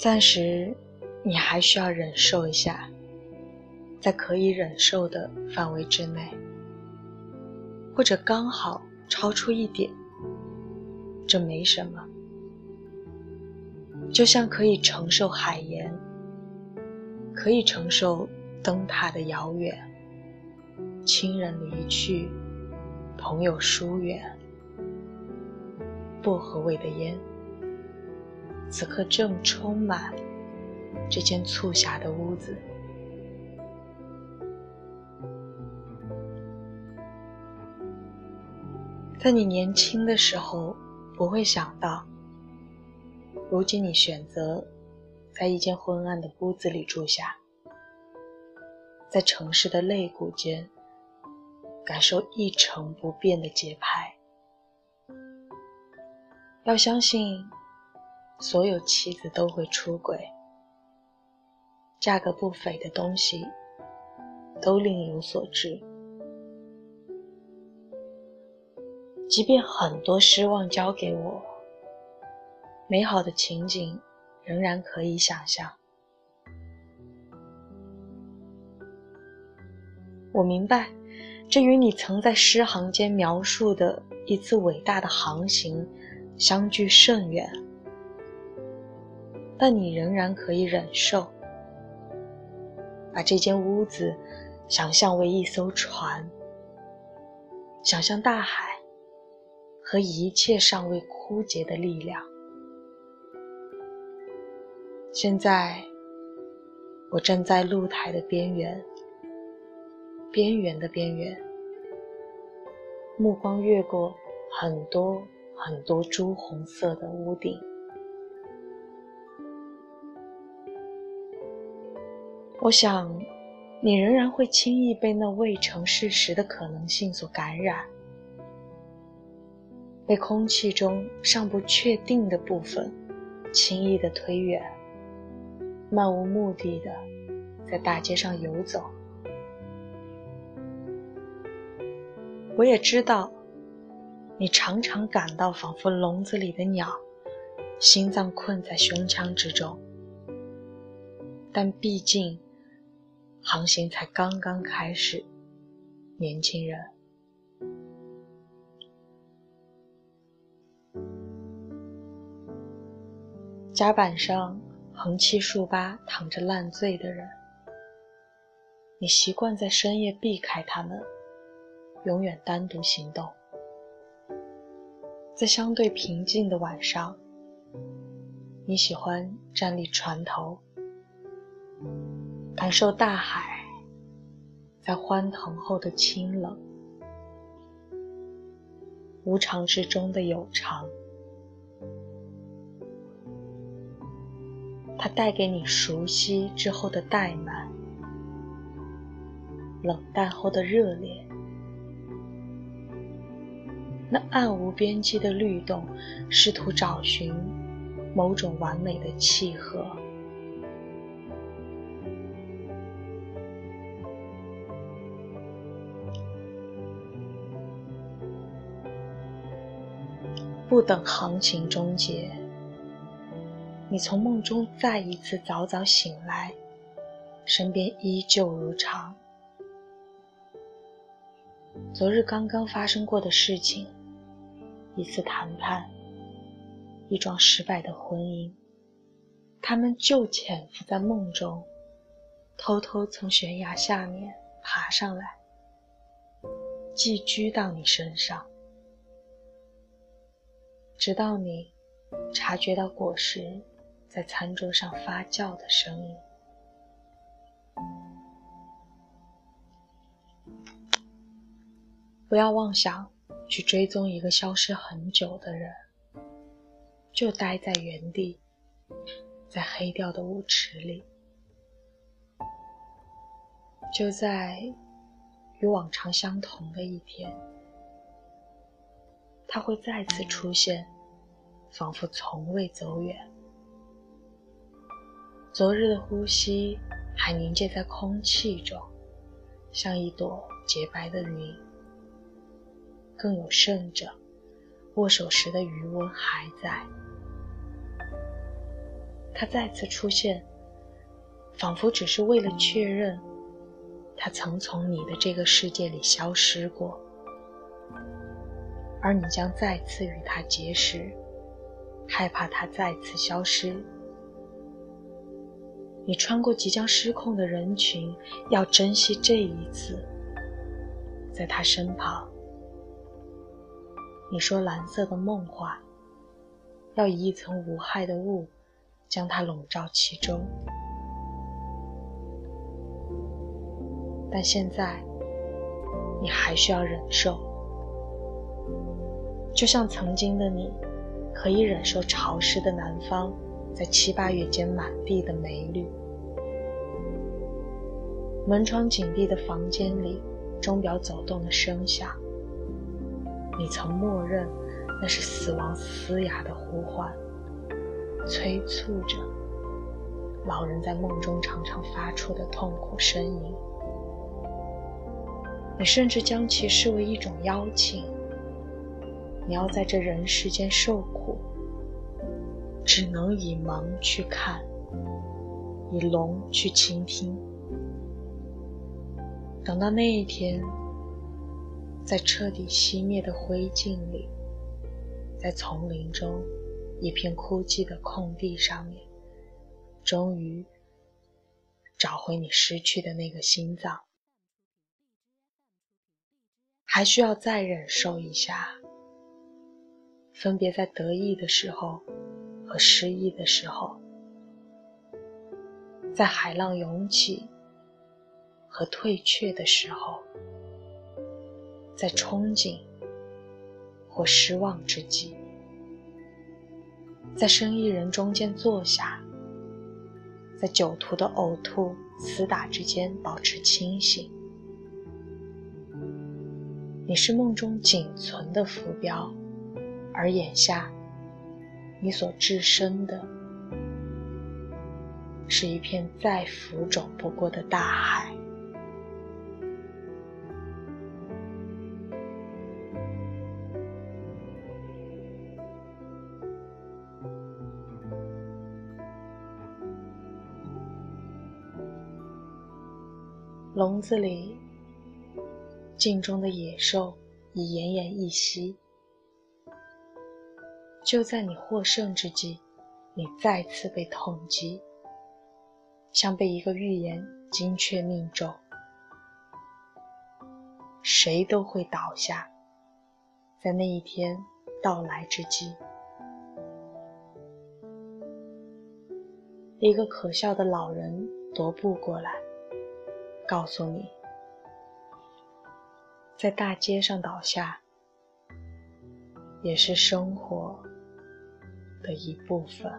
暂时，你还需要忍受一下，在可以忍受的范围之内，或者刚好超出一点，这没什么。就像可以承受海盐，可以承受灯塔的遥远，亲人离去，朋友疏远，薄荷味的烟，此刻正充满这间促狭的屋子。在你年轻的时候，不会想到。如今你选择在一间昏暗的屋子里住下，在城市的肋骨间感受一成不变的节拍。要相信，所有妻子都会出轨，价格不菲的东西都另有所值。即便很多失望交给我。美好的情景仍然可以想象。我明白，这与你曾在诗行间描述的一次伟大的航行相距甚远，但你仍然可以忍受。把这间屋子想象为一艘船，想象大海和一切尚未枯竭的力量。现在，我站在露台的边缘，边缘的边缘，目光越过很多很多朱红色的屋顶。我想，你仍然会轻易被那未成事实的可能性所感染，被空气中尚不确定的部分轻易的推远。漫无目的的在大街上游走，我也知道，你常常感到仿佛笼子里的鸟，心脏困在胸腔之中。但毕竟，航行才刚刚开始，年轻人。甲板上。横七竖八躺着烂醉的人，你习惯在深夜避开他们，永远单独行动。在相对平静的晚上，你喜欢站立船头，感受大海在欢腾后的清冷，无常之中的有常。它带给你熟悉之后的怠慢，冷淡后的热烈，那暗无边际的律动，试图找寻某种完美的契合，不等行情终结。你从梦中再一次早早醒来，身边依旧如常。昨日刚刚发生过的事情，一次谈判，一桩失败的婚姻，他们就潜伏在梦中，偷偷从悬崖下面爬上来，寄居到你身上，直到你察觉到果实。在餐桌上发酵的声音。不要妄想去追踪一个消失很久的人，就待在原地，在黑掉的舞池里，就在与往常相同的一天，他会再次出现，仿佛从未走远。昨日的呼吸还凝结在空气中，像一朵洁白的云。更有甚者，握手时的余温还在。他再次出现，仿佛只是为了确认他曾从你的这个世界里消失过，而你将再次与他结识，害怕他再次消失。你穿过即将失控的人群，要珍惜这一次，在他身旁。你说蓝色的梦话，要以一层无害的雾将它笼罩其中。但现在，你还需要忍受，就像曾经的你，可以忍受潮湿的南方在七八月间满地的梅绿。门窗紧闭的房间里，钟表走动的声响。你曾默认那是死亡嘶哑的呼唤，催促着老人在梦中常常发出的痛苦呻吟。你甚至将其视为一种邀请。你要在这人世间受苦，只能以盲去看，以聋去倾听。等到那一天。在彻底熄灭的灰烬里，在丛林中一片枯寂的空地上面，终于找回你失去的那个心脏。还需要再忍受一下，分别在得意的时候和失意的时候，在海浪涌起和退却的时候。在憧憬或失望之际，在生意人中间坐下，在酒徒的呕吐、厮打之间保持清醒。你是梦中仅存的浮标，而眼下，你所置身的，是一片再浮肿不过的大海。笼子里，镜中的野兽已奄奄一息。就在你获胜之际，你再次被痛击，像被一个预言精确命中。谁都会倒下，在那一天到来之际。一个可笑的老人踱步过来。告诉你，在大街上倒下，也是生活的一部分。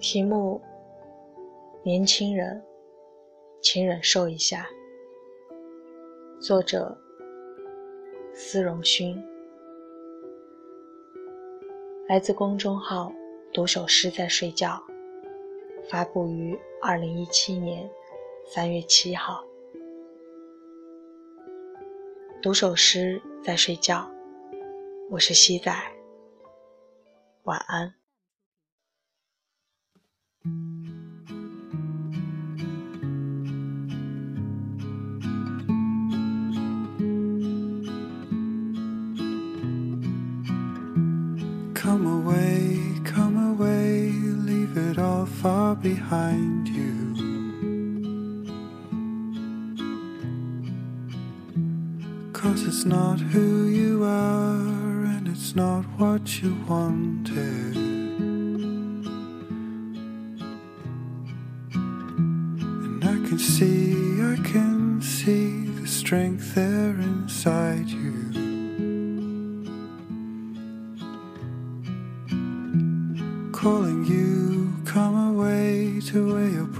题目：年轻人，请忍受一下。作者：司荣勋，来自公众号“读首诗在睡觉”，发布于二零一七年三月七号。读首诗在睡觉，我是西仔，晚安。Behind you. Cause it's not who you are, and it's not what you wanted. And I can see, I can see the strength there inside you. calling you,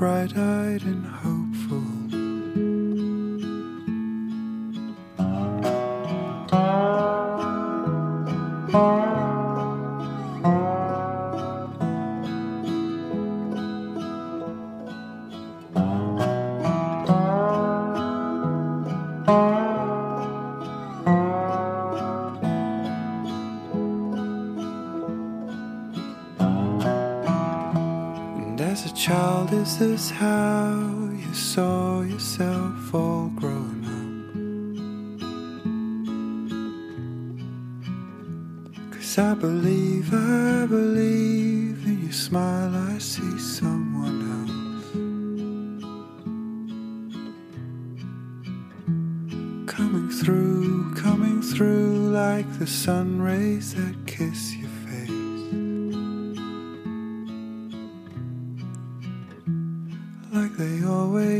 bright eyed and hopeful. Child, is this how you saw yourself all grown up? Cause I believe, I believe in your smile, I see someone else. Coming through, coming through like the sun rays that kiss your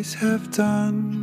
always have done,